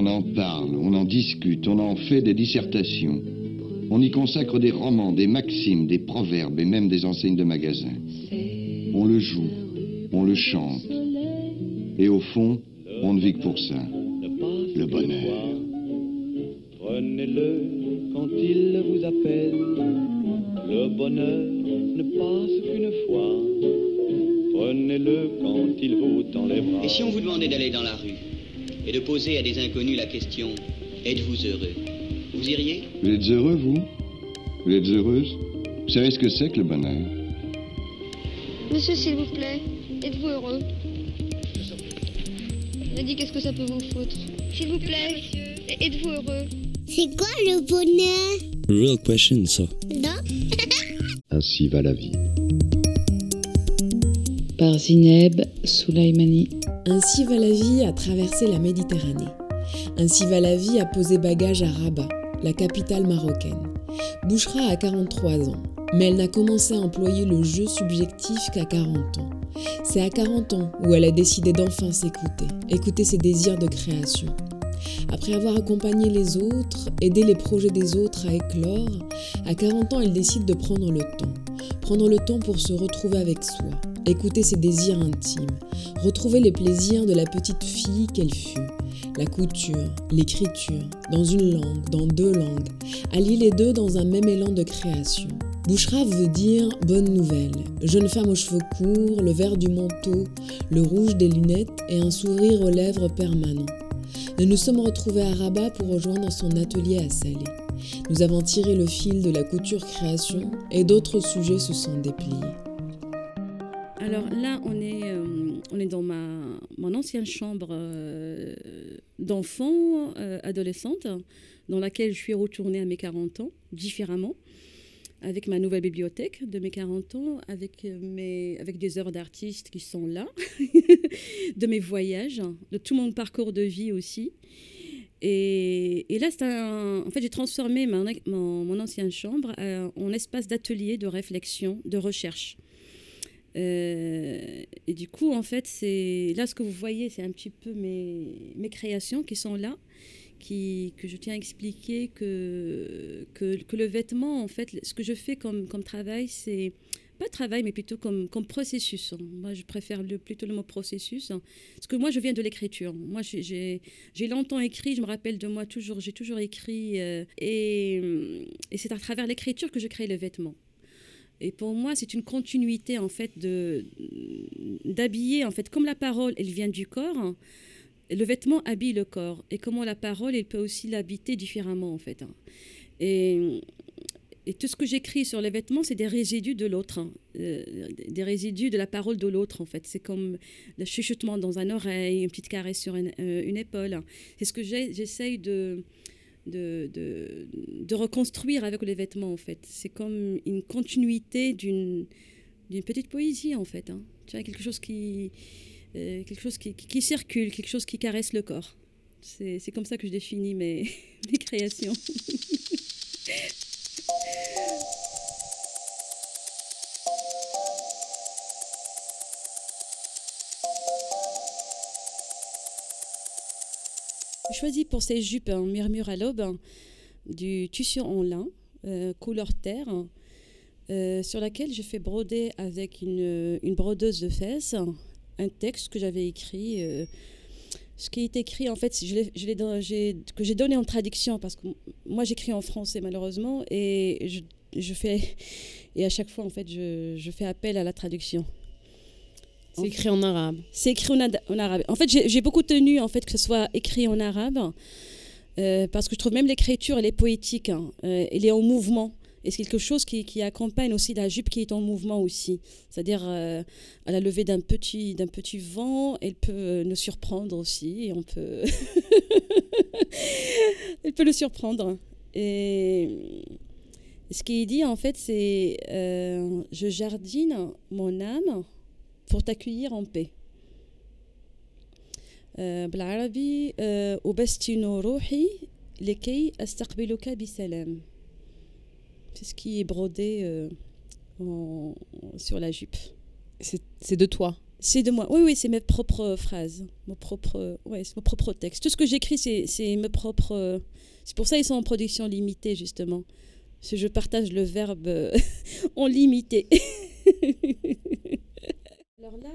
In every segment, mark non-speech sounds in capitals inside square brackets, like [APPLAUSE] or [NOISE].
On en parle, on en discute, on en fait des dissertations. On y consacre des romans, des maximes, des proverbes et même des enseignes de magasins. On le joue, on le chante. Et au fond, on ne vit que pour ça. Le bonheur. Prenez-le quand il vous appelle. Le bonheur ne passe qu'une fois. Prenez-le quand il vous tend les bras. Et si on vous demandait d'aller dans la rue et de poser à des inconnus la question Êtes-vous heureux? Vous iriez? Vous êtes heureux, vous? Vous êtes heureuse? Vous savez ce que c'est que le bonheur? Monsieur, s'il vous plaît, êtes-vous heureux? M'a dit qu'est-ce que ça peut vous foutre? S'il vous plaît, êtes-vous heureux? C'est quoi le bonheur? Real question, ça. Non. [LAUGHS] Ainsi va la vie. Par Zineb Soulaimani. Ainsi va la vie à traverser la Méditerranée. Ainsi va la vie à poser bagage à Rabat, la capitale marocaine. Bouchra a 43 ans, mais elle n'a commencé à employer le jeu subjectif qu'à 40 ans. C'est à 40 ans où elle a décidé d'enfin s'écouter, écouter ses désirs de création. Après avoir accompagné les autres, aidé les projets des autres à éclore, à 40 ans, elle décide de prendre le temps. Prendre le temps pour se retrouver avec soi, écouter ses désirs intimes, retrouver les plaisirs de la petite fille qu'elle fut. La couture, l'écriture, dans une langue, dans deux langues, allier les deux dans un même élan de création. Bouchra veut dire bonne nouvelle. Jeune femme aux cheveux courts, le vert du manteau, le rouge des lunettes et un sourire aux lèvres permanent. Nous nous sommes retrouvés à Rabat pour rejoindre son atelier à Salé. Nous avons tiré le fil de la couture création et d'autres sujets se sont dépliés. Alors là, on est, euh, on est dans ma, mon ancienne chambre euh, d'enfant, euh, adolescente, dans laquelle je suis retournée à mes 40 ans, différemment, avec ma nouvelle bibliothèque de mes 40 ans, avec, mes, avec des heures d'artistes qui sont là, [LAUGHS] de mes voyages, de tout mon parcours de vie aussi. Et, et là, un, en fait, j'ai transformé mon, mon, ancienne chambre en espace d'atelier, de réflexion, de recherche. Euh, et du coup, en fait, c'est là ce que vous voyez, c'est un petit peu mes, mes créations qui sont là, qui, que je tiens à expliquer que, que, le vêtement, en fait, ce que je fais comme, comme travail, c'est pas travail, mais plutôt comme, comme processus. Moi, je préfère plutôt le mot processus. Parce que moi, je viens de l'écriture. Moi, j'ai longtemps écrit, je me rappelle de moi toujours, j'ai toujours écrit. Euh, et, et c'est à travers l'écriture que je crée le vêtement. Et pour moi, c'est une continuité en fait de d'habiller en fait comme la parole, elle vient du corps. Le vêtement habille le corps et comment la parole, elle peut aussi l'habiter différemment en fait. Et, tout ce que j'écris sur les vêtements, c'est des résidus de l'autre, hein. euh, des résidus de la parole de l'autre en fait. C'est comme le chuchotement dans un oreille, une petite caresse sur une, euh, une épaule. C'est ce que j'essaye de de, de, reconstruire avec les vêtements, en fait. C'est comme une continuité d'une petite poésie, en fait. Hein. Tu vois, quelque chose qui, euh, quelque chose qui, circule, quelque chose qui caresse le corps. C'est comme ça que je définis mes, [LAUGHS] mes créations. [LAUGHS] choisi pour ces jupes en murmure à l'aube du tissu en lin, euh, couleur terre, euh, sur laquelle je fais broder avec une, une, brodeuse de fesses un texte que j'avais écrit. Euh, ce qui est écrit, en fait, je je que j'ai donné en traduction, parce que moi j'écris en français malheureusement, et je, je, fais, et à chaque fois, en fait, je, je fais appel à la traduction. C'est écrit en arabe. C'est écrit en, en, arabe. En fait, j'ai beaucoup tenu en fait que ce soit écrit en arabe euh, parce que je trouve même l'écriture, elle est poétique, hein. euh, elle est en mouvement. Et c'est quelque chose qui, qui, accompagne aussi la jupe qui est en mouvement aussi. C'est-à-dire euh, à la levée d'un petit, d'un petit vent, elle peut nous surprendre aussi. Et on peut... [LAUGHS] elle peut le surprendre. Et ce qui est dit en fait, c'est je jardine mon âme pour t'accueillir en paix. بالعربي أبستن روحي لكي أستقبلك بسلام c'est ce qui est brodé euh, en, sur la jupe c'est de toi C'est de moi. Oui, oui, c'est mes propres phrases, mon propre, ouais, c'est mon propre texte. Tout ce que j'écris, c'est, c'est mes propres. C'est pour ça qu'ils sont en production limitée justement. Parce que je partage le verbe [LAUGHS] en limité. [LAUGHS] Alors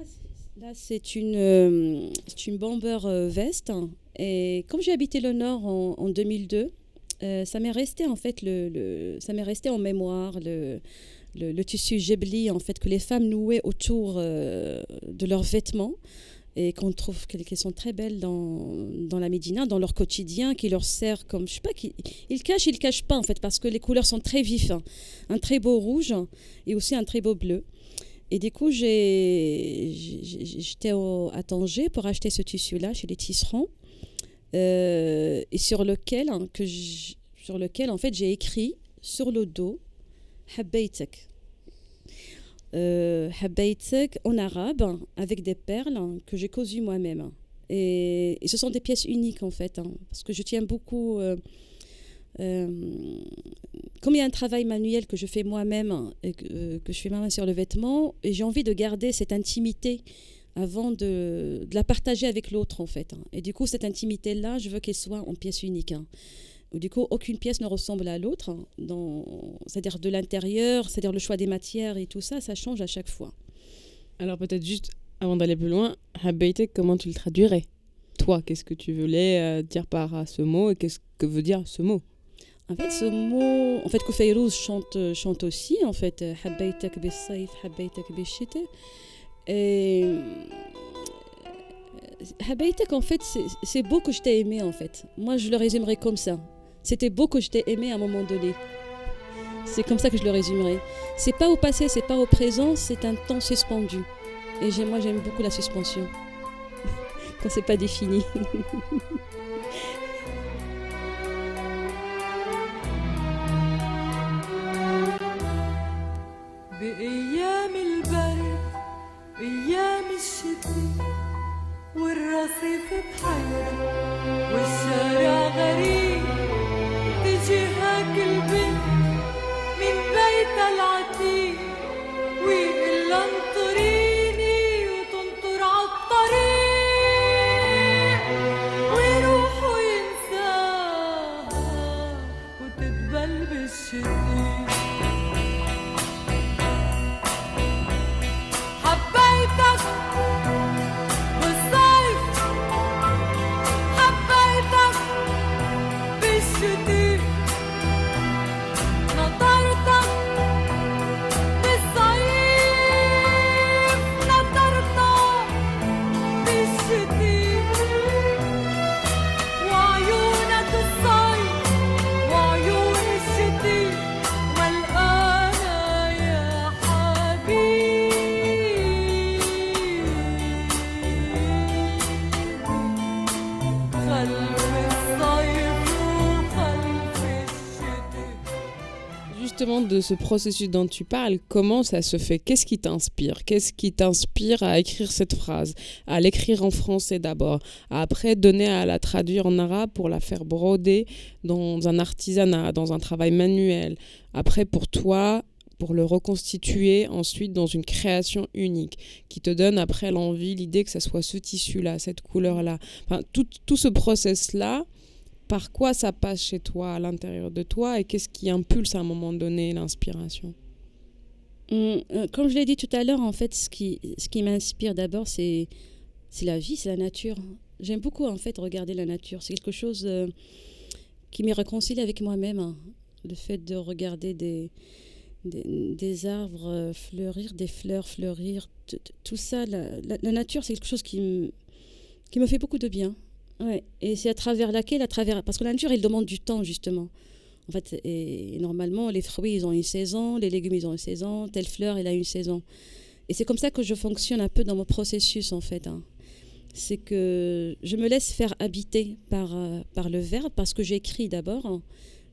là, c'est une, c'est une bomber veste. Et comme j'ai habité le Nord en, en 2002, ça m'est resté en fait le, ça m'est resté en mémoire le le, tissu jebli en fait que les femmes nouaient autour euh, de leurs vêtements et qu'on trouve qu'elles sont très belles dans, dans, la Médina, dans leur quotidien, qui leur sert comme, je sais pas, ils cachent, ils cachent pas en fait, parce que les couleurs sont très vives. Hein. Un très beau rouge et aussi un très beau bleu. Et du coup, j'étais à Tanger pour acheter ce tissu-là chez les tisserands, euh, sur lequel, hein, que sur lequel en fait j'ai écrit sur le dos Habaytek. Euh, en arabe avec des perles que j'ai cousues moi-même. Et, ce sont des pièces uniques en fait, hein, parce que je tiens beaucoup. Euh, euh, comme il y a un travail manuel que je fais moi-même que, euh, que, je fais moi-même sur le vêtement, j'ai envie de garder cette intimité avant de, la partager avec l'autre en fait. Hein. Et du coup, cette intimité-là, je veux qu'elle soit en pièces uniques. Hein du coup aucune pièce ne ressemble à l'autre, hein, c'est-à-dire de l'intérieur, c'est-à-dire le choix des matières et tout ça, ça change à chaque fois. Alors peut-être juste avant d'aller plus loin, Habaitek, comment tu le traduirais? Toi, qu'est-ce que tu voulais euh, dire par ce mot et qu'est-ce que veut dire ce mot? En fait, ce mot, en fait, Koufeirouz chante, chante aussi, en fait, Habaitek bis-saif, Habaitek bis-shita. Et Habaitek, en fait, c'est beau que je t'ai aimé, en fait. Moi, je le résumerai comme ça. C'était beau que je t'ai aimé à un moment donné. C'est comme ça que je le résumerai. C'est pas au passé, c'est pas au présent, c'est un temps suspendu. Et moi, j'aime beaucoup la suspension. [LAUGHS] Quand c'est pas défini. [LAUGHS] الرصيف بحيرة والشارع غريب تجي هاك البنت من بيتها العريق de ce processus dont tu parles, comment ça se fait? Qu'est-ce qui t'inspire? Qu'est-ce qui t'inspire à écrire cette phrase? À l'écrire en français d'abord, après donner à la traduire en arabe pour la faire broder dans un artisanat, dans un travail manuel. Après, pour toi, pour le reconstituer ensuite dans une création unique qui te donne après l'envie, l'idée que ça soit ce tissu-là, cette couleur-là. Enfin, tout, tout ce process-là, par quoi ça passe chez toi, à l'intérieur de toi, et qu'est-ce qui impulse à un moment donné l'inspiration hum, euh, Comme je l'ai dit tout à l'heure, en fait, ce qui, ce qui m'inspire d'abord, c'est, la vie, c'est la nature. J'aime beaucoup, en fait, regarder la nature. C'est quelque chose euh, qui me réconcilie avec moi-même. Hein. Le fait de regarder des, des, arbres euh, fleurir, des fleurs fleurir, tout ça, la, la nature, c'est quelque chose qui, qui me fait beaucoup de bien. Ouais. Et c'est à travers laquelle, à travers, parce que la nature, elle demande du temps justement. En fait, et normalement, les fruits, ils ont une saison, les légumes, ils ont une saison, telle fleur, elle a une saison. Et c'est comme ça que je fonctionne un peu dans mon processus, en fait. Hein. C'est que je me laisse faire habiter par, euh, par le verbe, parce que j'écris d'abord. Hein.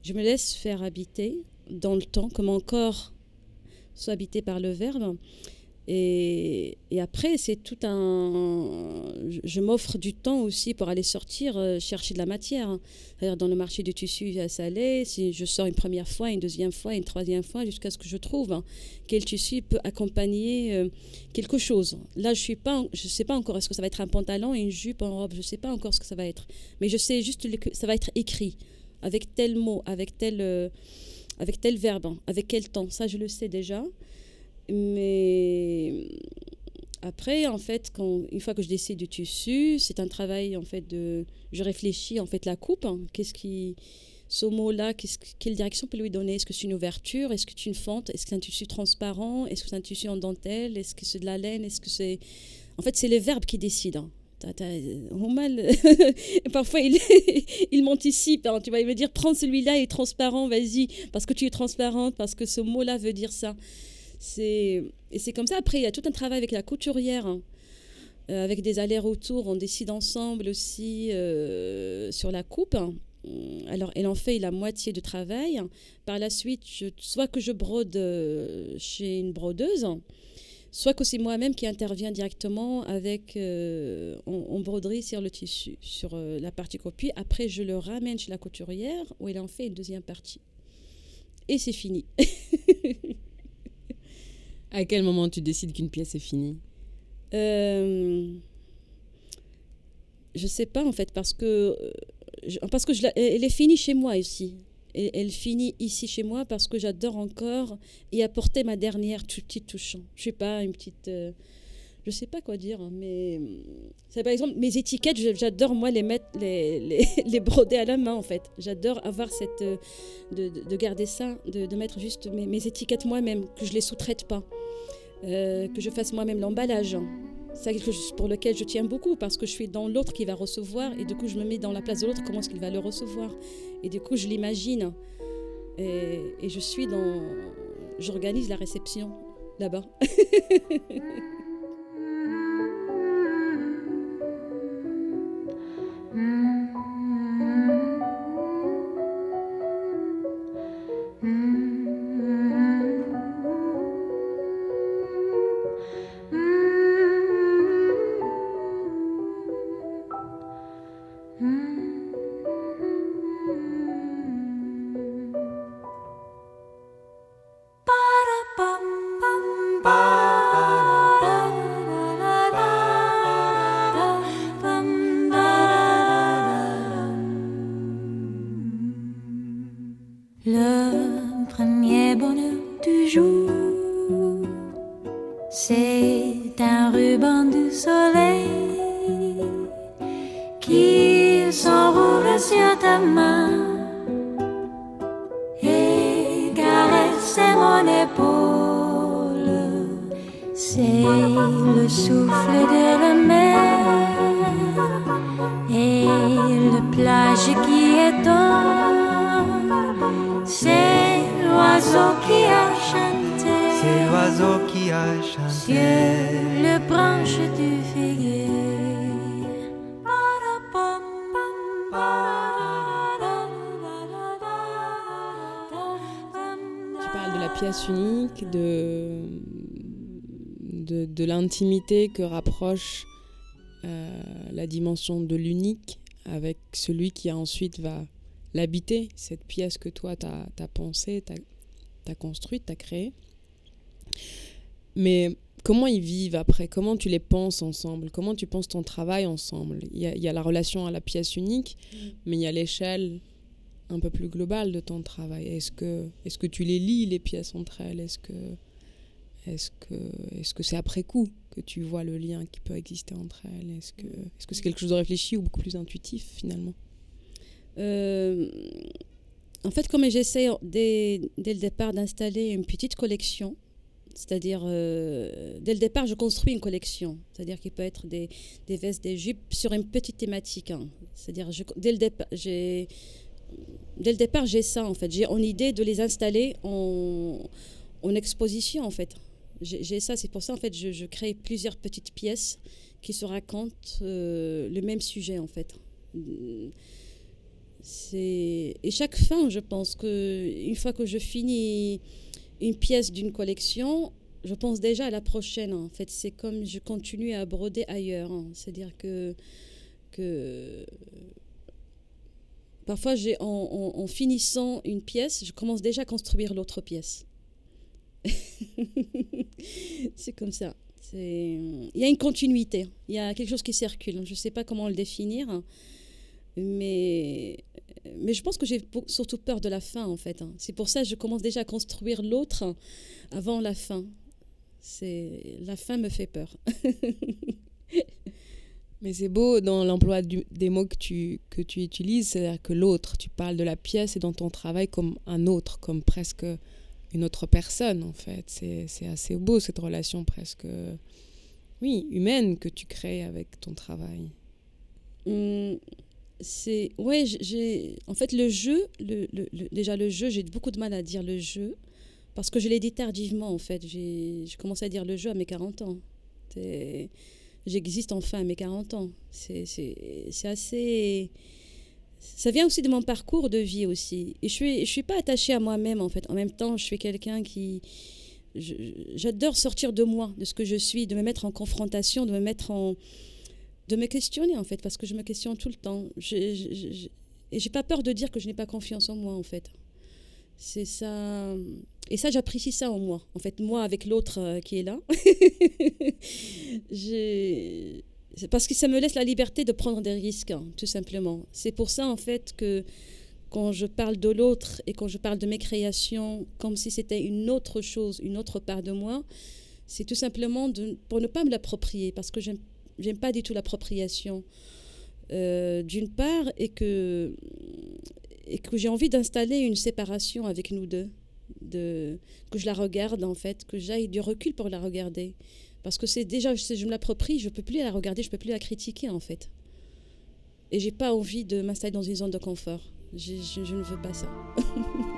Je me laisse faire habiter dans le temps, que mon corps soit habité par le verbe. Et, après, c'est tout un. Je, m'offre du temps aussi pour aller sortir, euh, chercher de la matière. C'est-à-dire dans le marché du tissu à Salé, si je sors une première fois, une deuxième fois, une troisième fois, jusqu'à ce que je trouve hein, quel tissu peut accompagner euh, quelque chose. Là, je suis pas, je sais pas encore. Est-ce que ça va être un pantalon, une jupe, en robe Je sais pas encore ce que ça va être. Mais je sais juste que ça va être écrit avec tel mot, avec tel, euh, avec tel verbe, hein, avec quel temps. Ça, je le sais déjà. Mais après, en fait, quand, une fois que je décide du tissu, c'est un travail en fait de, je réfléchis en fait la coupe. hein. Qu'est-ce qui, ce mot-là, quelle direction peut lui donner? Est-ce que c'est une ouverture? Est-ce que c'est une fente? Est-ce que c'est un tissu transparent? Est-ce que c'est un tissu en dentelle? Est-ce que c'est de la laine? Est-ce que c'est, en fait, c'est les verbes qui décident. hein. Mal, [LAUGHS] parfois il, [LAUGHS] il m'anticipe. hein. Tu vas me dire prends celui-là, il est transparent, vas-y, parce que tu es transparente, parce que ce mot-là veut dire ça. C'est et c'est comme ça. Après, il y a tout un travail avec la couturière, hein. Euh, avec des allers-retours. On décide ensemble aussi euh, sur la coupe. hein. Alors, elle en fait la moitié de travail. Par la suite, soit que je brode euh, chez une brodeuse, soit que c'est moi-même qui interviens directement avec euh, en, broderie sur le tissu, sur la partie copie. Après, je le ramène chez la couturière où elle en fait une deuxième partie. Et c'est fini. [LAUGHS] À quel moment tu décides qu'une pièce est finie? Euh, je sais pas en fait parce que euh, parce que elle est finie chez moi ici. Et elle finit ici chez moi parce que j'adore encore y apporter ma dernière petite touche. Je sais pas une petite euh, je sais pas quoi dire hein, mais par exemple mes étiquettes j'adore moi les mettre [LAUGHS] les, broder à la main en fait. J'adore avoir cette euh, de, de- de garder ça de, mettre juste mes, étiquettes moi-même que je les sous-traite pas. Euh, que je fasse moi-même l'emballage. C'est quelque chose pour lequel je tiens beaucoup parce que je suis dans l'autre qui va recevoir et du coup je me mets dans la place de l'autre, comment est-ce qu'il va le recevoir? Et du coup je l'imagine et je suis dans... J'organise la réception là-bas. [LAUGHS] que rapproche euh, la dimension de l'unique avec celui qui ensuite va l'habiter, cette pièce que toi t'as as pensée, t'as as construite, t'as créée. Mais comment ils vivent après? Comment tu les penses ensemble? Comment tu penses ton travail ensemble? Il y, y a la relation à la pièce unique, mais il y a l'échelle un peu plus globale de ton travail. Est-ce que, est que tu les lis, les pièces entre elles? Est-ce que que est-ce que c'est après coup? Que tu vois le lien qui peut exister entre elles Est-ce que est-ce que c'est quelque chose de réfléchi ou beaucoup plus intuitif finalement? Euh, en fait, comme j'essaie dès, dès le départ d'installer une petite collection, c'est-à-dire euh, dès le départ, je construis une collection, c'est-à-dire qu'il peut être des, des vestes, des jupes sur une petite thématique. hein. C'est-à-dire dès le départ, j'ai dès le départ, j'ai ça en fait. J'ai en idée de les installer en, en exposition en fait. J'ai ça, c'est pour ça en fait, je, crée plusieurs petites pièces qui se racontent euh, le même sujet en fait. Et chaque fin, je pense que une fois que je finis une pièce d'une collection, je pense déjà à la prochaine. En fait, c'est comme je continue à broder ailleurs. Hein. C'est-à-dire que, que parfois, en, finissant une pièce, je commence déjà à construire l'autre pièce. [LAUGHS] c'est comme ça. Il y a une continuité. Il y a quelque chose qui circule. Je ne sais pas comment le définir. Mais, mais je pense que j'ai surtout peur de la fin, en fait. Hein. C'est pour ça que je commence déjà à construire l'autre avant la fin. La fin me fait peur. [LAUGHS] mais c'est beau dans l'emploi des mots que tu, que tu utilises, c'est-à-dire que l'autre, tu parles de la pièce et dans ton travail comme un autre, comme presque une autre personne, en fait. C'est assez beau, cette relation presque, oui, humaine que tu crées avec ton travail. Mmh c'est ouais j'ai en fait le jeu le, déjà le jeu j'ai beaucoup de mal à dire le jeu parce que je l'ai dit tardivement en fait j'ai commencé à dire le jeu à mes 40 ans j'existe enfin à mes 40 ans c'est assez ça vient aussi de mon parcours de vie aussi et je suis je suis pas attachée à moi-même en fait en même temps je suis quelqu'un qui j'adore sortir de moi de ce que je suis de me mettre en confrontation de me mettre en de me questionner en fait, parce que je me questionne tout le temps. Je, je, et j'ai pas peur de dire que je n'ai pas confiance en moi en fait. C'est ça. Et ça, j'apprécie ça en moi. En fait, moi avec l'autre euh, qui est là. [LAUGHS] c'est parce que ça me laisse la liberté de prendre des risques, hein, tout simplement. C'est pour ça en fait que quand je parle de l'autre et quand je parle de mes créations comme si c'était une autre chose, une autre part de moi, c'est tout simplement pour ne pas me l'approprier parce que j'aime j'aime pas du tout l'appropriation. Euh, d'une part, et que, j'ai envie d'installer une séparation avec nous deux. De, que je la regarde en fait, que j'aille du recul pour la regarder. Parce que c'est déjà, je me l'approprie, je peux plus la regarder, je peux plus la critiquer en fait. Et j'ai pas envie de m'installer dans une zone de confort. je ne veux pas ça. [LAUGHS]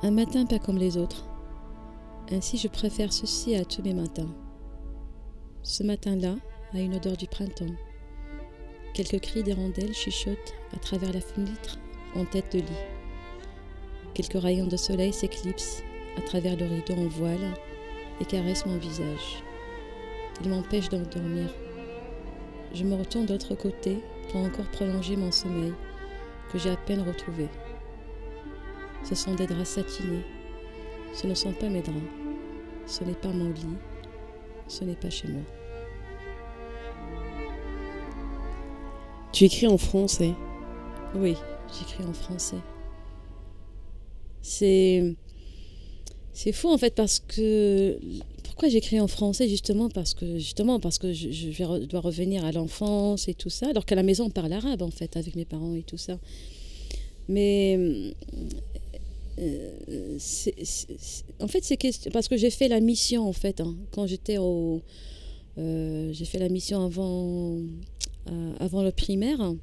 Un matin pas comme les autres. Ainsi je préfère ceci à tous mes matins. Ce matin-là a une odeur du printemps. Quelques cris d'hirondelles chuchotent à travers la fenêtre en tête de lit. Quelques rayons de soleil s'éclipsent à travers le rideau en voile et caressent mon visage. Ils m'empêchent d'endormir. Je me retourne de l'autre côté pour encore prolonger mon sommeil que j'ai à peine retrouvé. Ce sont des draps satinés. Ce ne sont pas mes draps. Ce n'est pas mon lit. Ce n'est pas chez moi. Tu écris en français Oui, j'écris en français. C'est. C'est fou en fait parce que. Pourquoi j'écris en français justement parce que justement parce que je, dois revenir à l'enfance et tout ça alors qu'à la maison on parle arabe en fait avec mes parents et tout ça. Mais euh, en fait, c'est parce que j'ai fait la mission, en fait, hein, quand j'étais au. Euh, j'ai fait la mission avant, avant le primaire.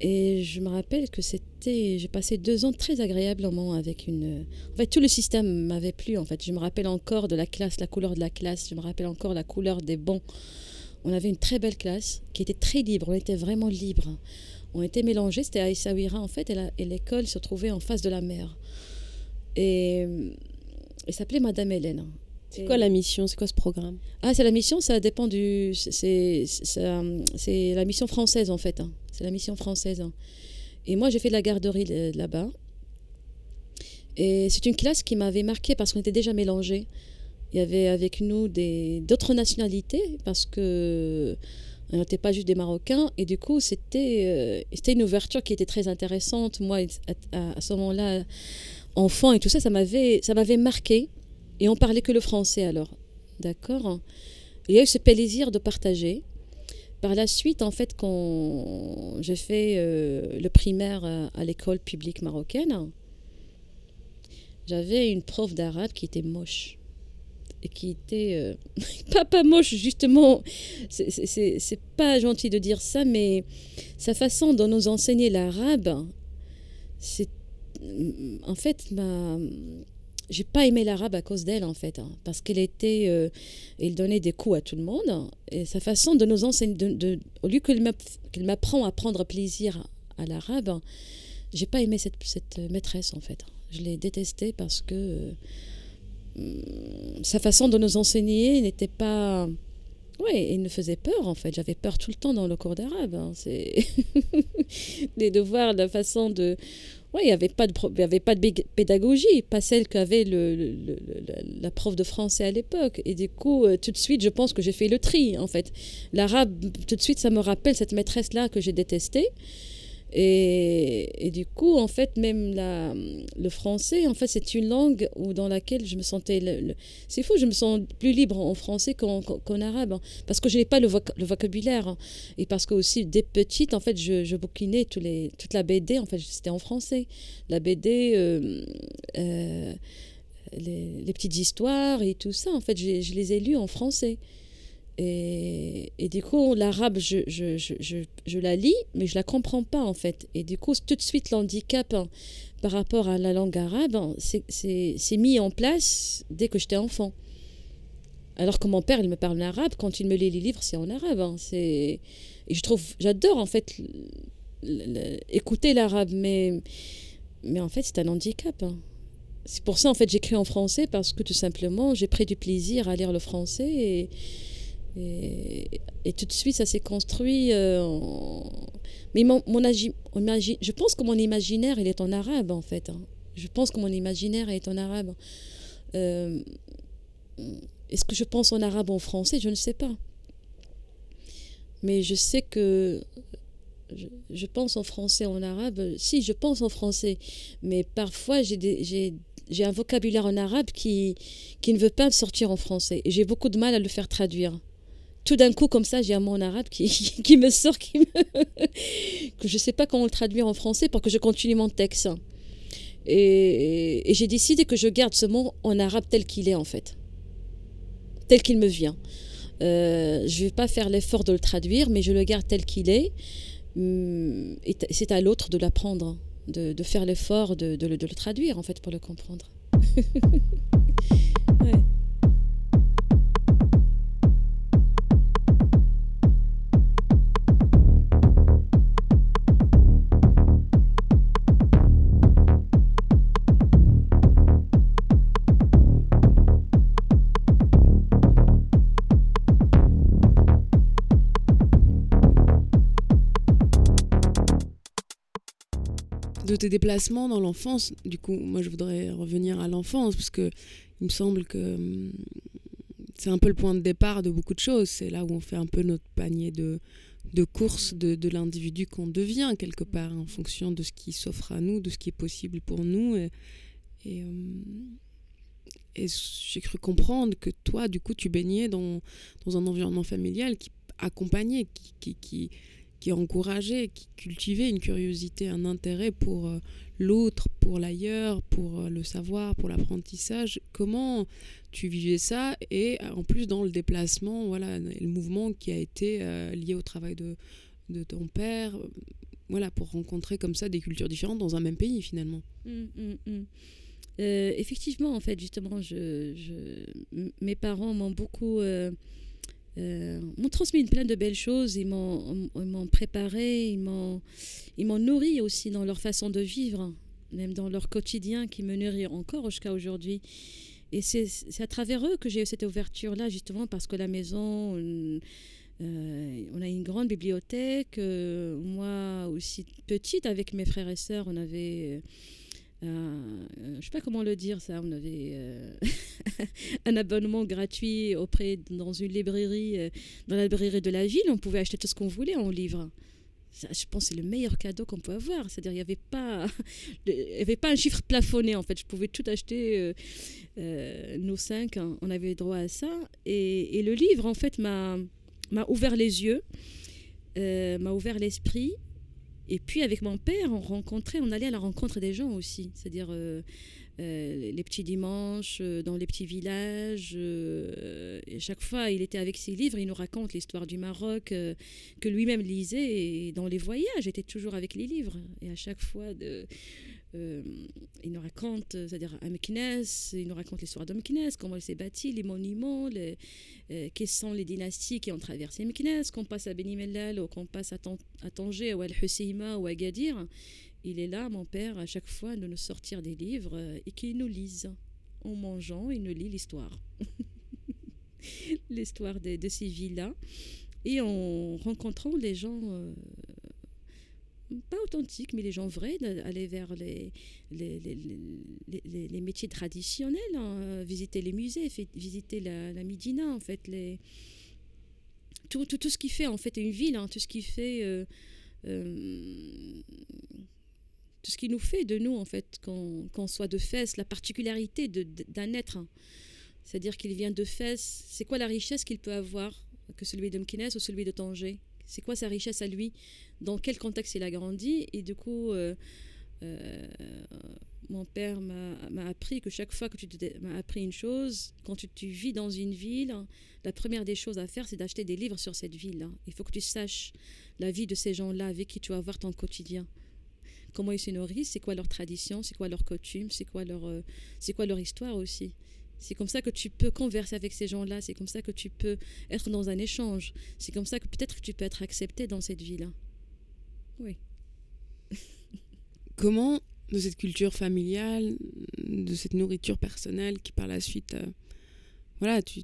Et je me rappelle que c'était. J'ai passé deux ans très agréablement avec une. En fait, tout le système m'avait plu, en fait. Je me rappelle encore de la classe, la couleur de la classe. Je me rappelle encore la couleur des bancs. On avait une très belle classe qui était très libre. On était vraiment libre ont été mélangés. C'était à Essaouira, en fait, et l'école se trouvait en face de la mer. Et elle s'appelait Madame Hélène. C'est quoi la mission? C'est quoi ce programme? Ah, c'est la mission, ça dépend du. C'est la mission française, en fait. Hein. C'est la mission française. Hein. Et moi, j'ai fait de la garderie là-bas. Et c'est une classe qui m'avait marqué parce qu'on était déjà mélangés. Il y avait avec nous d'autres nationalités parce que on n'était pas juste des Marocains. Et du coup, c'était euh, c'était une ouverture qui était très intéressante. Moi, à, ce moment-là, enfant et tout ça, ça m'avait marqué. Et on parlait que le français alors. D'accord Il y a eu ce plaisir de partager. Par la suite, en fait, quand j'ai fait euh, le primaire à l'école publique marocaine, j'avais une prof d'arabe qui était moche et qui était euh, [LAUGHS] pas, pas moche, justement, c'est pas gentil de dire ça, mais sa façon de nous enseigner l'arabe, c'est en fait, ma, j'ai pas aimé l'arabe à cause d'elle en fait, hein, parce qu'elle était, euh, elle donnait des coups à tout le monde et sa façon de nous enseigner, au lieu qu'elle m'apprend à prendre plaisir à l'arabe, j'ai pas aimé cette, cette, maîtresse en fait. Je l'ai détestée parce que euh, sa façon de nous enseigner n'était pas oui, il me faisait peur en fait. J'avais peur tout le temps dans le cours d'arabe. Hein. C'est [LAUGHS] de voir la façon de, oui, il n'y avait, pas de, avait pas de pédagogie, pas celle qu'avait le, la prof de français à l'époque. Et du coup, euh, tout de suite, je pense que j'ai fait le tri, en fait. L'arabe, tout de suite, ça me rappelle cette maîtresse-là que j'ai détestée. Et, du coup, en fait, même la, le français, en fait, c'est une langue où, dans laquelle je me sentais. c'est fou, je me sens plus libre en français qu'en, arabe, hein, parce que je n'ai pas le, vocabulaire. Hein, et parce que aussi, dès petite, en fait, je, je bouquinais tous les, toute la BD, en fait, c'était en français. La BD. Euh, euh, les, les, petites histoires et tout ça, en fait, je, je les ai lues en français. Et, et, du coup, l'arabe, je, je, je, je, la lis, mais je la comprends pas en fait. Et du coup, tout de suite, l'handicap hein, par rapport à la langue arabe, hein, c'est mis en place dès que j'étais enfant. Alors que mon père, il me parle en arabe, quand il me lit les livres, c'est en arabe. Hein, et je trouve, j'adore en fait écouter l'arabe, mais, mais en fait, c'est un handicap. C'est pour ça, en fait, j'écris en français parce que tout simplement, j'ai pris du plaisir à lire le français et, tout de suite, ça s'est construit. Euh, mais mon, mon je pense que mon imaginaire, il est en arabe, en fait. Hein. Je pense que mon imaginaire est en arabe. Euh, est-ce que je pense en arabe ou en français? Je ne sais pas. Mais je sais que je, pense en français, en arabe. Si, je pense en français. Mais parfois, j'ai un vocabulaire en arabe qui, qui ne veut pas sortir en français. Et j'ai beaucoup de mal à le faire traduire tout d'un coup, comme ça, j'ai un mot en arabe qui, [LAUGHS] me sort, qui me... [LAUGHS] que je ne sais pas comment le traduire en français pour que je continue mon texte. Et, j'ai décidé que je garde ce mot en arabe tel qu'il est, en fait. Tel qu'il me vient. Euh, je ne vais pas faire l'effort de le traduire, mais je le garde tel qu'il est. Hum, et c'est à l'autre de l'apprendre, de, faire l'effort de, le traduire, en fait, pour le comprendre. [LAUGHS] de tes déplacements dans l'enfance. Du coup, moi, je voudrais revenir à l'enfance parce que il me semble que hum, c'est un peu le point de départ de beaucoup de choses. C'est là où on fait un peu notre panier de, de course de, de l'individu qu'on devient quelque part en fonction de ce qui s'offre à nous, de ce qui est possible pour nous. Et, hum, j'ai cru comprendre que toi, du coup, tu baignais dans, dans un environnement familial qui accompagnait, qui, qui qui encourageait, qui cultivait une curiosité, un intérêt pour euh, l'autre, pour l'ailleurs, pour euh, le savoir, pour l'apprentissage. Comment tu vivais ça et euh, en plus dans le déplacement, voilà, le mouvement qui a été lié au travail de, ton père, voilà, pour rencontrer comme ça des cultures différentes dans un même pays finalement. Mmh, mmh, mmh. effectivement, en fait, justement, mes parents m'ont beaucoup m'ont transmis plein de belles choses, ils m'ont préparé, ils m'ont nourri aussi dans leur façon de vivre, même dans leur quotidien qui me nourrit encore jusqu'à aujourd'hui. Et c'est à travers eux que j'ai eu cette ouverture-là, justement, parce que la maison, euh, on a une grande bibliothèque. Euh, moi aussi, petite, avec mes frères et sœurs, on avait euh, je sais pas comment le dire ça, on avait euh, [LAUGHS] un abonnement gratuit auprès dans une librairie, euh, dans la librairie de la ville, on pouvait acheter tout ce qu'on voulait en livre. je pense que c'est le meilleur cadeau qu'on peut avoir. C'est-à-dire, il n'y avait, pas, [LAUGHS] avait pas un chiffre plafonné, en fait. Je pouvais tout acheter, nos cinq, hein. on avait droit à ça. Et, et le livre, en fait, m'a ouvert les yeux, m'a ouvert l'esprit. Et puis avec mon père, on rencontrait, on allait à la rencontre des gens aussi, c'est-à-dire euh, euh, les petits dimanches euh, dans les petits villages. et chaque fois, il était avec ses livres, il nous raconte l'histoire du Maroc que lui-même lisait. Dans les voyages, j'étais toujours avec les livres. Et à chaque fois, euh, il nous raconte, euh, c'est-à-dire à Meknes, il nous raconte l'histoire de comment il s'est bâti, les monuments, les, euh, quelles sont les dynasties qui ont traversé Meknes, qu'on passe à Beni Mellal ou qu'on passe à, à, Tanger ou à Al-Husseima ou à Gadir. Il est là, mon père, à chaque fois, de nous sortir des livres et qu'il nous lise. En mangeant, il nous lit l'histoire. [LAUGHS] l'histoire de, de, ces villes-là. Et en rencontrant les gens pas authentiques, mais les gens vrais, d'aller vers les, les, les, les, métiers traditionnels, hein, visiter les musées, visiter la, Midina, en fait, les, tout, tout, tout, ce qui fait en fait une ville, hein, tout ce qui fait. Euh, euh, tout ce qui nous fait de nous, en fait, qu'on soit de Fès, la particularité d'un être. Hein. C'est-à-dire qu'il vient de Fès. C'est quoi la richesse qu'il peut avoir que celui de Mkines ou celui de Tanger? C'est quoi sa richesse à lui? Dans quel contexte il a grandi? Et du coup, euh, euh, mon père m'a appris que chaque fois que tu m'as appris une chose, quand tu, vis dans une ville, la première des choses à faire, c'est d'acheter des livres sur cette ville. Il faut que tu saches la vie de ces gens-là avec qui tu vas voir ton quotidien. Comment ils se nourrissent, c'est quoi leur tradition, c'est quoi leur coutume, c'est quoi leur, euh, c'est quoi leur histoire aussi. C'est comme ça que tu peux converser avec ces gens-là, c'est comme ça que tu peux être dans un échange, c'est comme ça que peut-être tu peux être accepté dans cette ville. Oui. [LAUGHS] Comment, de cette culture familiale, de cette nourriture personnelle qui par la suite, euh, voilà, tu,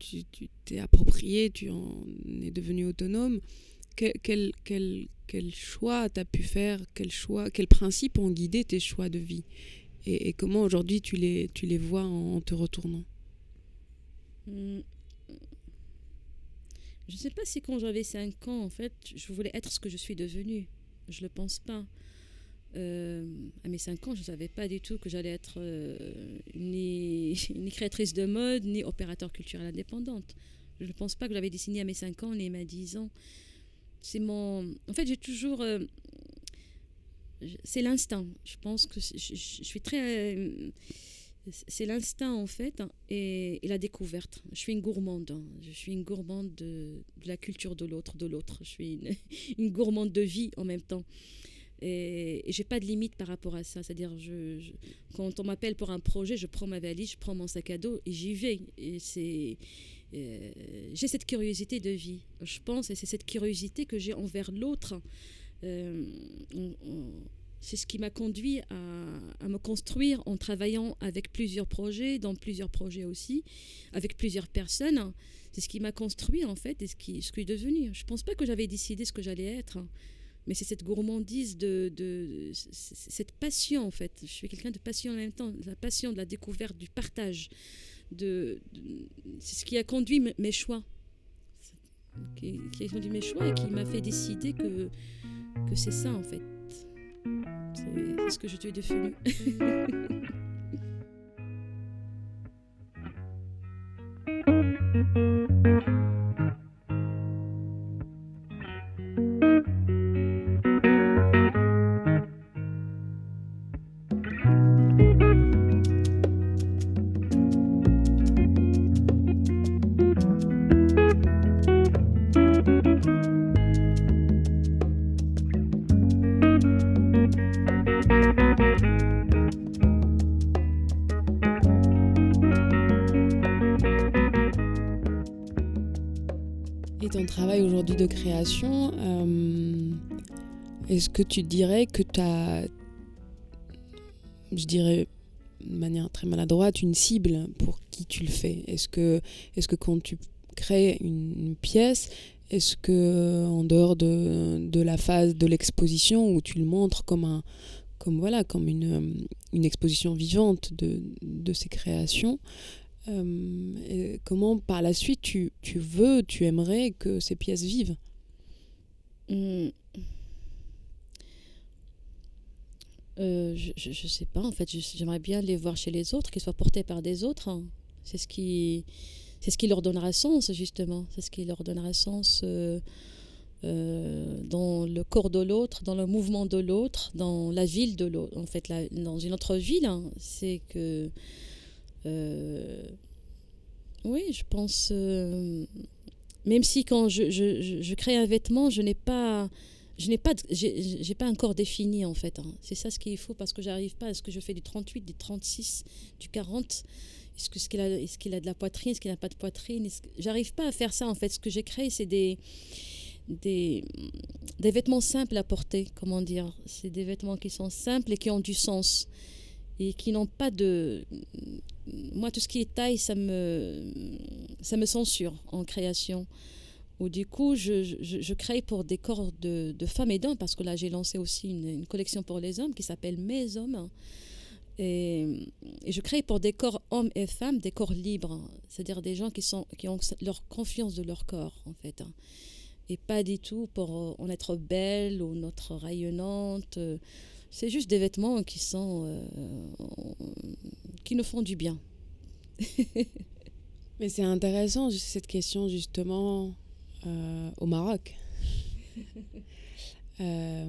tu, tu, t'es approprié, tu en es devenu autonome, quel, quel, quel, quel choix tu as pu faire, quel choix, quels principes ont guidé tes choix de vie et, comment aujourd'hui tu les, tu les vois en, te retournant? Je ne sais pas si quand j'avais 5 ans, en fait, je voulais être ce que je suis devenue. Je ne le pense pas. Euh, à mes 5 ans, je ne savais pas du tout que j'allais être euh, ni, [LAUGHS] ni, créatrice de mode, ni opérateur culturel indépendante. Je ne pense pas que j'avais dessiné à mes 5 ans, ni à mes 10 ans. C'est mon... En fait, j'ai toujours... Euh, c'est l'instinct. Je pense que je, suis très c'est l'instinct en fait hein, et, la découverte. Je suis une gourmande. Hein. Je suis une gourmande de, la culture de l'autre, de l'autre. Je suis [LAUGHS] une, gourmande de vie en même temps. Et, et j'ai pas de limite par rapport à ça. C'est-à-dire, je, quand on m'appelle pour un projet, je prends ma valise, je prends mon sac à dos et j'y vais. Et c'est, euh, j'ai cette curiosité de vie. Je pense, et c'est cette curiosité que j'ai envers l'autre. Euh, c'est ce qui m'a conduit à, me construire en travaillant avec plusieurs projets, dans plusieurs projets aussi, avec plusieurs personnes. C'est ce qui m'a construit en fait et ce qui, ce que je suis devenue. Je ne pense pas que j'avais décidé ce que j'allais être, mais c'est cette gourmandise, de, cette passion en fait. Je suis quelqu'un de passion en même temps, la passion de la découverte, du partage. C'est ce qui a conduit mes choix. Qui, qui a conduit mes choix et qui m'a fait décider que, que c'est ça en fait. C'est ce que je suis devenue. [LAUGHS] euh, est-ce que tu dirais que tu as, je dirais de manière très maladroite, une cible pour qui tu le fais? Est-ce que, est que quand tu crées une, pièce, est-ce que en dehors de, la phase de l'exposition où tu le montres comme un comme voilà comme une, exposition vivante de, de ces créations, euh, comment par la suite tu, veux, tu aimerais que ces pièces vivent? Hmm. euh, je, ne sais pas, en fait, j'aimerais bien les voir chez les autres, qu'ils soient portés par des autres. Hein. C'est ce qui, c'est ce qui leur donnera sens justement. C'est ce qui leur donnera sens euh, dans le corps de l'autre, dans le mouvement de l'autre, dans la ville de l'autre. En fait, dans une autre ville, hein. c'est que euh, oui, je pense. Euh, même si quand je, je, je, crée un vêtement, je n'ai pas, je n'ai pas, j'ai pas encore défini en fait. Hein. C'est ça ce qu'il faut parce que j'arrive pas. Est-ce que je fais du 38, du 36, du 40 Est-ce que ce qu'il a, est-ce qu'il a de la poitrine, est-ce qu'il n'a pas de poitrine? J'arrive pas à faire ça en fait. Ce que j'ai créé, c'est des, des, des vêtements simples à porter. Comment dire C'est des vêtements qui sont simples et qui ont du sens et qui n'ont pas de. Moi, tout ce qui est taille, ça me, ça me censure en création où du coup, je, je, crée pour des corps de, de femmes et d'hommes, parce que là, j'ai lancé aussi une, collection pour les hommes qui s'appelle Mes hommes. Et, je crée pour des corps hommes et femmes des corps libres, c'est-à-dire des gens qui, sont, qui ont leur confiance de leur corps, en fait. Et pas du tout pour en être belle ou notre rayonnante. C'est juste des vêtements qui sont. Euh, qui nous font du bien. [LAUGHS] Mais c'est intéressant cette question justement euh, au Maroc. [LAUGHS] Euh,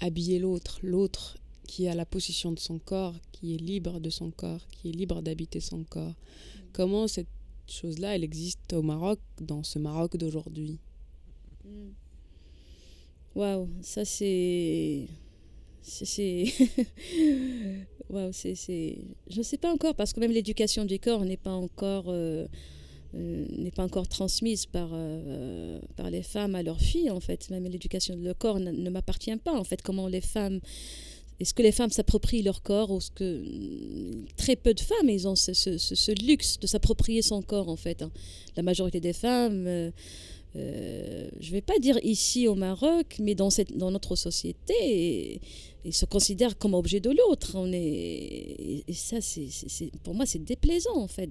habiller l'autre, l'autre qui a la possession de son corps, qui est libre de son corps, qui est libre d'habiter son corps. Comment cette chose-là, elle existe au Maroc, dans ce Maroc d'aujourd'hui? Mm. Waouh, ça c'est. C'est. [LAUGHS] Je ne sais pas encore, parce que même l'éducation du corps n'est pas encore. Euh, euh, n'est pas encore transmise par, euh, par les femmes à leurs filles, en fait. Même l'éducation leur corps ne, m'appartient pas, en fait. Comment les femmes... Est-ce que les femmes s'approprient leur corps ou est-ce que très peu de femmes ils ont ce, ce, ce, luxe de s'approprier son corps en fait. Hein. La majorité des femmes, euh, je ne vais pas dire ici au Maroc, mais dans, notre société, ils se considèrent comme objet de l'autre. On est, et, ça, pour moi, c'est déplaisant en fait.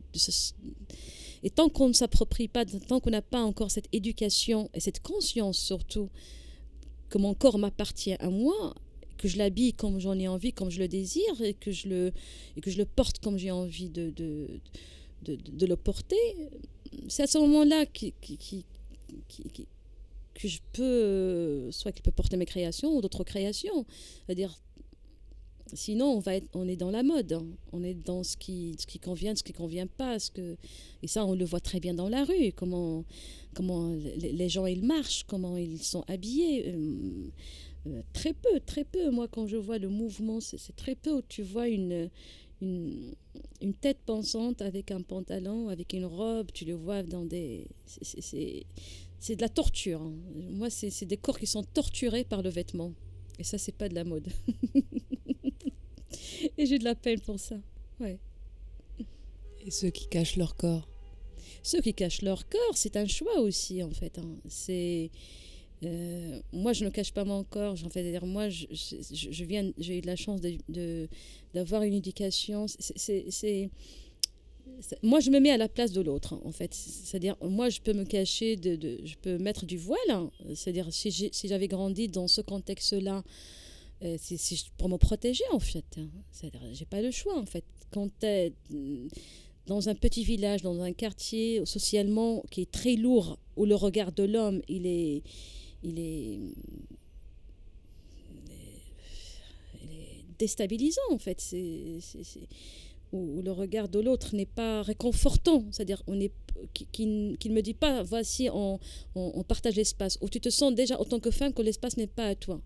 Et tant qu'on ne s'approprie pas, tant qu'on n'a pas encore cette éducation et cette conscience surtout que mon corps m'appartient à moi, que je l'habille comme j'en ai envie, comme je le désire, et que je le, que je le porte comme j'ai envie de, le porter, c'est à ce moment-là qui, qui, que je peux, soit qu'il peut porter mes créations ou d'autres créations. C'est-à-dire, Sinon, on, va être, on est dans la mode. Hein. On est dans ce qui, ce qui convient, ce qui convient pas. Ce que... Et ça, on le voit très bien dans la rue. Comment, comment les gens, ils marchent, comment ils sont habillés. Euh, euh, très peu, très peu. Moi, quand je vois le mouvement, c'est très peu où tu vois une, une, une, tête pensante avec un pantalon, avec une robe. Tu le vois dans des... C'est de la torture. Hein. Moi, c'est des corps qui sont torturés par le vêtement. Et ça, c'est pas de la mode. [LAUGHS] Et j'ai de la peine pour ça. Ouais. Et ceux qui cachent leur corps? Ceux qui cachent leur corps, c'est un choix aussi, en fait. Hein. C'est. Euh, moi, je ne cache pas mon corps. Fait, moi, je, je, viens, j'ai eu de la chance de, d'avoir une éducation. C'est, moi, je me mets à la place de l'autre, en fait. C'est-à-dire, moi, je peux me cacher, de, de je peux mettre du voile. Hein. C'est-à-dire, si, si j'avais grandi dans ce contexte-là, euh, c'est pour me protéger en fait. Hein. J'ai pas le choix en fait. Quand tu es mm, dans un petit village, dans un quartier socialement qui est très lourd, où le regard de l'homme il est, il est, il est déstabilisant en fait. C'est où le regard de l'autre n'est pas réconfortant, c'est-à-dire qu'il ne me dit pas voici on, partage l'espace, où tu te sens déjà autant que femme que l'espace n'est pas à toi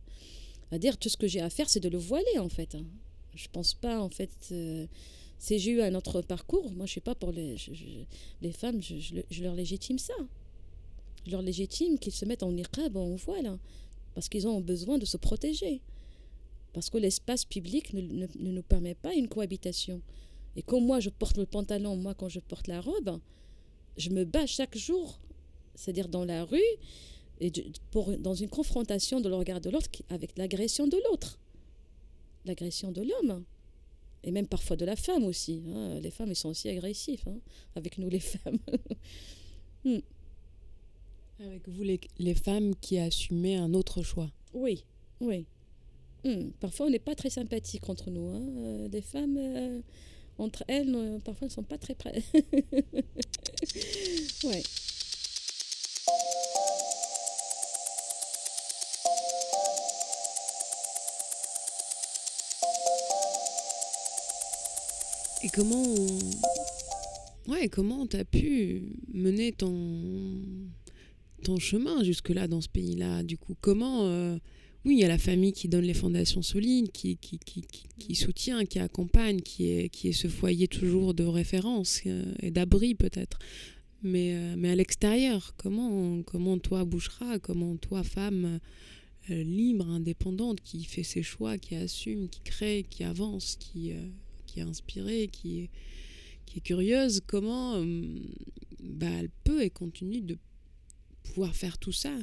à dire tout ce que j'ai à faire, c'est de le voiler en fait. Hein. Je pense pas en fait. Euh, si j'ai eu un autre parcours, moi je suis pas pour les, les femmes, je, leur légitime ça. Leur légitime qu'ils se mettent en niqab, en voile, parce qu'ils ont besoin de se protéger. Parce que l'espace public ne, ne, nous permet pas une cohabitation. Et comme moi je porte le pantalon, moi quand je porte la robe, je me bats chaque jour, c'est-à-dire dans la rue, et pour, dans une confrontation de le regard de l'autre avec l'agression de l'autre, l'agression de l'homme, et même parfois de la femme aussi. Hein. Les femmes, elles sont aussi agressives hein, avec nous, les femmes. [LAUGHS] Hmm. Avec vous, les, les, femmes qui assumez un autre choix. Oui, oui. Hmm. Parfois, on n'est pas très sympathique entre nous. Hein. Euh, les femmes, euh, entre elles, euh, parfois, elles ne sont pas très prêtes. [LAUGHS] ouais. Et comment ouais comment t'as pu mener ton ton chemin jusque-là dans ce pays-là Du coup, comment euh, Oui, il y a la famille qui donne les fondations solides, qui, qui, soutient, qui accompagne, qui est, ce foyer toujours de référence euh, et d'abri peut-être. Mais, euh, mais à l'extérieur, comment, comment toi, Bouchera, comment toi, femme libre, indépendante, qui fait ses choix, qui assume, qui crée, qui avance, qui, qui est inspirée, qui est, qui est curieuse, comment bah, elle peut et continue de pouvoir faire tout ça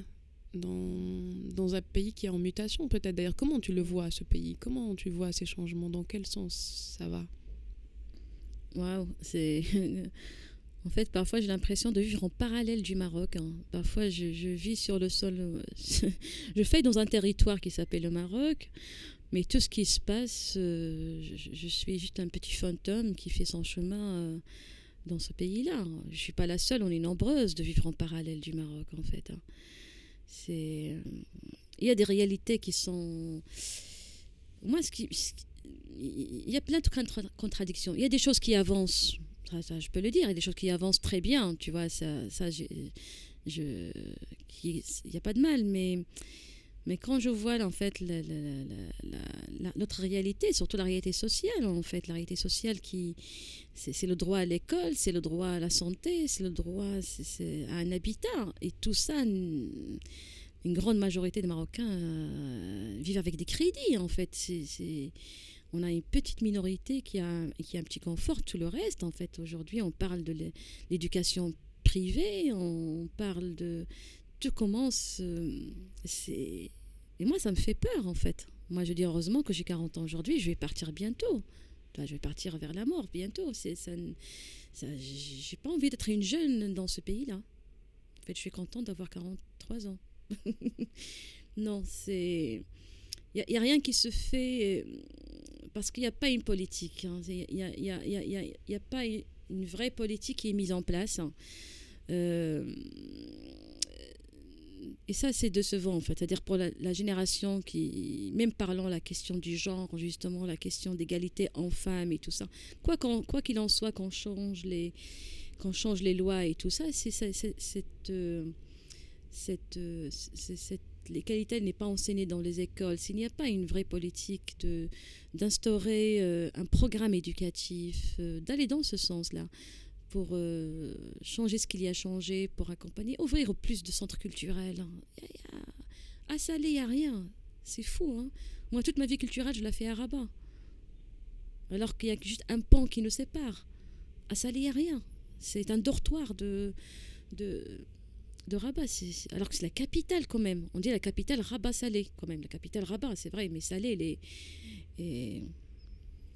dans, dans un pays qui est en mutation peut-être. D'ailleurs, comment tu le vois, ce pays? Comment tu vois ces changements? Dans quel sens ça va? Waouh, c'est... [LAUGHS] En fait, parfois, j'ai l'impression de vivre en parallèle du Maroc. Hein. Parfois, je, je, vis sur le sol. [LAUGHS] je fais dans un territoire qui s'appelle le Maroc. Mais tout ce qui se passe, euh, je, je, suis juste un petit fantôme qui fait son chemin euh, dans ce pays-là. Je ne suis pas la seule, on est nombreuses de vivre en parallèle du Maroc, en fait. Hein. Euh, il y a des réalités qui sont... Moi, ce qui... Il y a plein de contradictions. Il y a des choses qui avancent, ça, je peux le dire, il y a des choses qui avancent très bien, tu vois, ça, ça. Il n'y a pas de mal, mais mais quand je vois en fait notre réalité, surtout la réalité sociale, en fait, la réalité sociale qui, c'est le droit à l'école, c'est le droit à la santé, c'est le droit à un habitat, et tout ça, une, grande majorité des Marocains euh, vivent avec des crédits, en fait. On a une petite minorité qui a, qui a un petit confort, tout le reste, en fait. Aujourd'hui, on parle de l'éducation privée, on parle de tout commence. Euh, et moi, ça me fait peur, en fait. Moi, je dis heureusement que j'ai 40 ans aujourd'hui, je vais partir bientôt. je vais partir vers la mort bientôt. C'est, ça, j'ai pas envie d'être une jeune dans ce pays-là. En fait, je suis contente d'avoir 43 ans. [LAUGHS] non, c'est. Il n'y a, rien qui se fait euh, parce qu'il n'y a pas une politique. Il n'y a, y a, pas une vraie politique qui est mise en place. Euh, et ça, c'est décevant, en fait. C'est-à-dire pour la, génération qui, même parlant la question du genre, justement, la question d'égalité en femmes et tout ça, quoi qu'il quoi qu'il en soit, qu'on change, les, change les lois et tout ça, cette, euh, euh, l'égalité n'est pas enseignée dans les écoles, s'il n'y a pas une vraie politique d'instaurer euh, un programme éducatif, d'aller dans ce sens-là, pour euh, changer ce qu'il y a changé, pour accompagner, ouvrir plus de centres culturels. Hein. À Salé, il n'y a rien. C'est fou. Hein. Moi, toute ma vie culturelle, je la fais à Rabat. Alors qu'il y a juste un pont qui nous sépare. À Salé, il n'y a rien. C'est un dortoir de, de, de Rabat. alors que c'est la capitale quand même. On dit la capitale Rabat-Salé quand même. La capitale Rabat, c'est vrai, mais Salé, les... Et...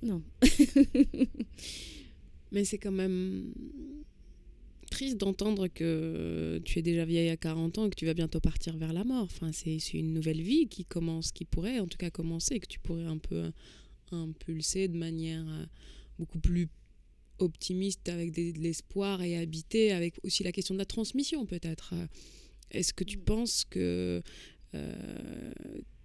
Non. [LAUGHS] Mais c'est quand même triste d'entendre que tu es déjà vieille à 40 ans et que tu vas bientôt partir vers la mort. Enfin, c'est une nouvelle vie qui commence, qui pourrait en tout cas commencer, que tu pourrais un peu impulser de manière euh, beaucoup plus optimiste avec de l'espoir et habiter avec aussi la question de la transmission peut-être. Est-ce que tu penses que euh,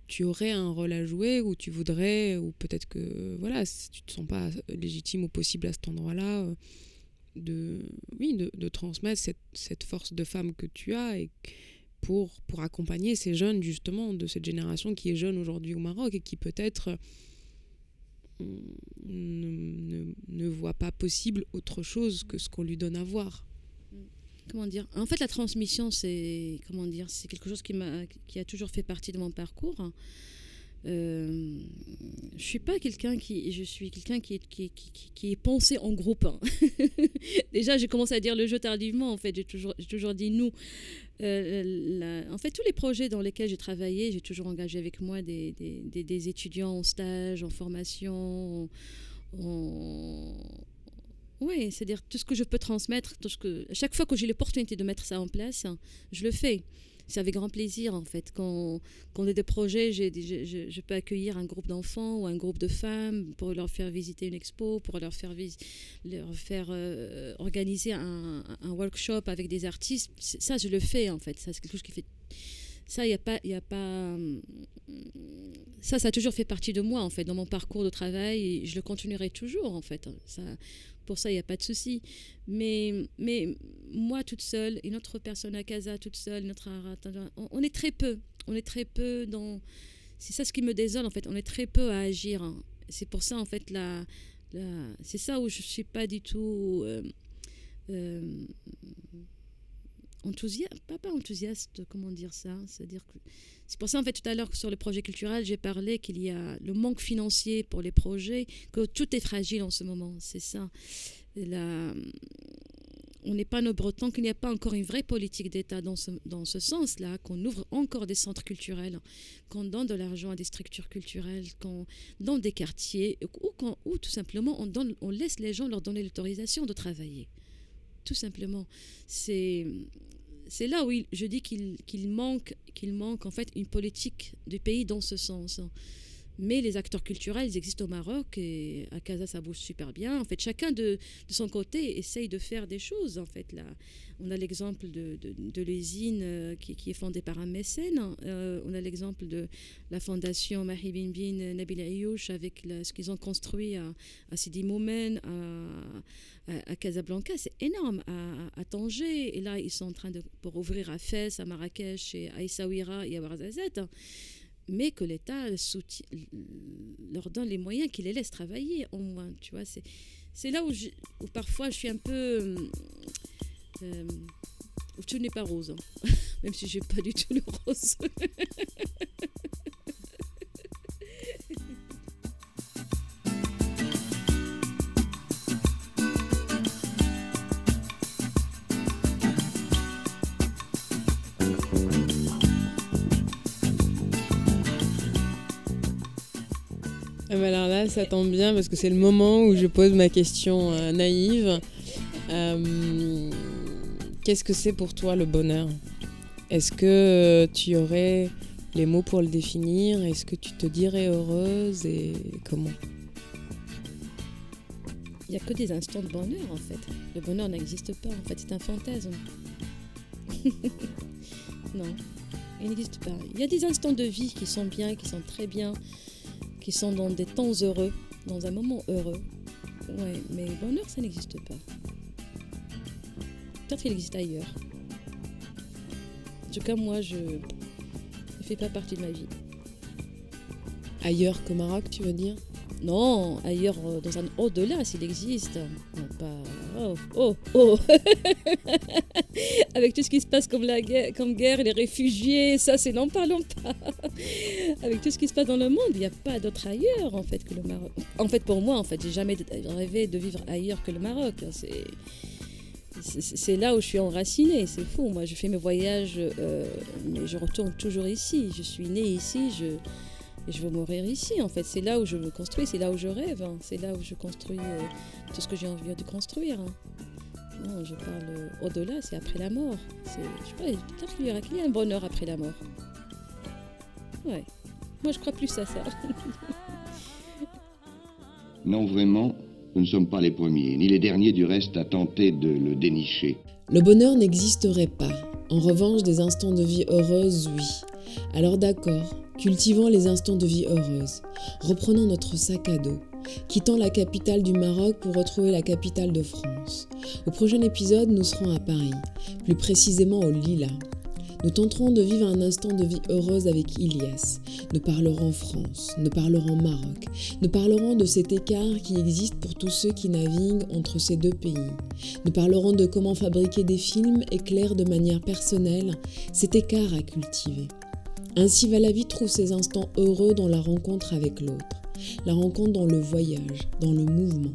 tu aurais un rôle à jouer ou tu voudrais, ou peut-être que voilà, si tu te sens pas légitime ou possible à cet endroit-là, euh, de, oui, de, transmettre cette, force de femme que tu as et pour, accompagner ces jeunes justement de cette génération qui est jeune aujourd'hui au Maroc et qui peut-être euh, ne voit pas possible autre chose que ce qu'on lui donne à voir comment dire En fait, la transmission, c'est comment dire C'est quelque chose qui m'a, qui a toujours fait partie de mon parcours. Euh, je suis pas quelqu'un qui, je suis quelqu'un qui, qui, qui, qui, est pensé en groupe. Hein. [LAUGHS] Déjà, j'ai commencé à dire le jeu tardivement. En fait, j'ai toujours, toujours dit nous. Euh, en fait, tous les projets dans lesquels j'ai travaillé, j'ai toujours engagé avec moi des, des, des, étudiants en stage, en formation, en, oui, c'est-à-dire tout ce que je peux transmettre, tout ce que, chaque fois que j'ai l'opportunité de mettre ça en place, je le fais. C'est avec grand plaisir en fait. Quand, quand on a des projets, je, peux accueillir un groupe d'enfants ou un groupe de femmes pour leur faire visiter une expo, pour leur faire, euh, organiser un, workshop avec des artistes. Ça, je le fais en fait. Ça, c'est quelque chose qui fait. Ça, a pas, a pas. Ça, ça a toujours fait partie de moi en fait, dans mon parcours de travail. Je le continuerai toujours en fait. Ça, Pour ça, il n'y a pas de souci. Mais, mais moi toute seule, une autre personne à Casa toute seule, notre on, on est très peu. On est très peu dans. C'est ça ce qui me désole en fait. On est très peu à agir. C'est pour ça en fait la, c'est ça où je suis pas du tout. Euh, euh, enthousiaste, pas, pas enthousiaste, comment dire ça C'est-à-dire que c'est pour ça en fait tout à l'heure sur le projet culturel, j'ai parlé qu'il y a le manque financier pour les projets, que tout est fragile en ce moment, c'est ça. On n'est pas nos tant qu'il n'y a pas encore une vraie politique d'État dans ce, dans ce sens-là, qu'on ouvre encore des centres culturels, qu'on donne de l'argent à des structures culturelles, qu'on donne des quartiers, ou, ou tout simplement on, donne, on laisse les gens leur donner l'autorisation de travailler. Tout simplement. C'est là où je dis qu'il manque, qu'il manque en fait une politique du pays dans ce sens. Mais les acteurs culturels, ils existent au Maroc et à Casa, ça bouge super bien. En fait, chacun de, de, son côté essaye de faire des choses. En fait, là, on a l'exemple de, de, l'usine euh, qui, qui, est fondée par un mécène. Euh, on a l'exemple de la fondation Mahi Bin Bin Nabil Ayouch avec ce qu'ils ont construit à, à Sidi Moumen, à, Casablanca. C'est énorme. À, à, Tanger. Et là, ils sont en train de pour ouvrir à Fès, à Marrakech, et à Essaouira et à Ouarzazate mais que l'État leur donne les moyens, qu'il les laisse travailler au moins. Tu vois, c'est, c'est là où, où, parfois je suis un peu. Euh, où tout n'est pas rose, hein. [LAUGHS] même si j'ai pas du tout le rose. [LAUGHS] Ah bah alors là, ça tombe bien parce que c'est le moment où je pose ma question euh, naïve. Euh, qu'est-ce que c'est pour toi le bonheur? Est-ce que euh, tu aurais les mots pour le définir? Est-ce que tu te dirais heureuse et comment? Il n'y a que des instants de bonheur en fait. Le bonheur n'existe pas, en fait c'est un fantasme. [LAUGHS] non, il n'existe pas. Il y a des instants de vie qui sont bien, qui sont très bien, qui sont dans des temps heureux, dans un moment heureux. Ouais, mais bonheur, ça n'existe pas. Peut-être qu'il existe ailleurs. En tout cas, moi, je ne fais pas partie de ma vie. Ailleurs qu'au Maroc, tu veux dire? Non, ailleurs, euh, dans un au-delà, s'il existe. Non, pas. Oh, oh, oh [LAUGHS] Avec tout ce qui se passe comme la guerre, les réfugiés, ça, c'est n'en parlons pas. [LAUGHS] Avec tout ce qui se passe dans le monde, il n'y a pas d'autre ailleurs, en fait, que le Maroc. En fait, pour moi, en fait, j'ai jamais rêvé de vivre ailleurs que le Maroc. C'est c'est là où je suis enracinée, c'est fou. Moi, je fais mes voyages, euh, mais je retourne toujours ici. Je suis née ici, je, je veux mourir ici, en fait. C'est là où je me construis, c'est là où je rêve. Hein. C'est là où je construis euh, tout ce que j'ai envie de construire. Hein. Non, je parle euh, au-delà, c'est après la mort. Je sais pas, peut-être qu'il y, qu'il y a un bonheur après la mort. Ouais. Moi, je crois plus à ça. [LAUGHS] non, vraiment, nous ne sommes pas les premiers, ni les derniers du reste à tenter de le dénicher. Le bonheur n'existerait pas. En revanche, des instants de vie heureuse, oui. Alors d'accord, cultivant les instants de vie heureuse, reprenant notre sac à dos, quittant la capitale du Maroc pour retrouver la capitale de France. Au prochain épisode, nous serons à Paris, plus précisément au Lila. Nous tenterons de vivre un instant de vie heureuse avec Ilias. Nous parlerons France, nous parlerons Maroc, nous parlerons de cet écart qui existe pour tous ceux qui naviguent entre ces deux pays. Nous parlerons de comment fabriquer des films éclairs de manière personnelle cet écart à cultiver. Ainsi va la vie trouve ses instants heureux dans la rencontre avec l'autre, la rencontre dans le voyage, dans le mouvement,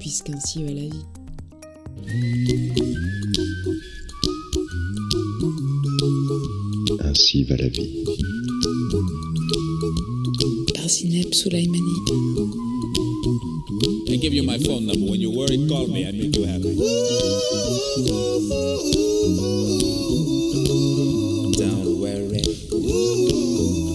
puisqu'ainsi va la vie. Ainsi va la vie. Par Zineb Soulaimani. I give you my phone number. When you're worried, call me. I make you happy. Ooh.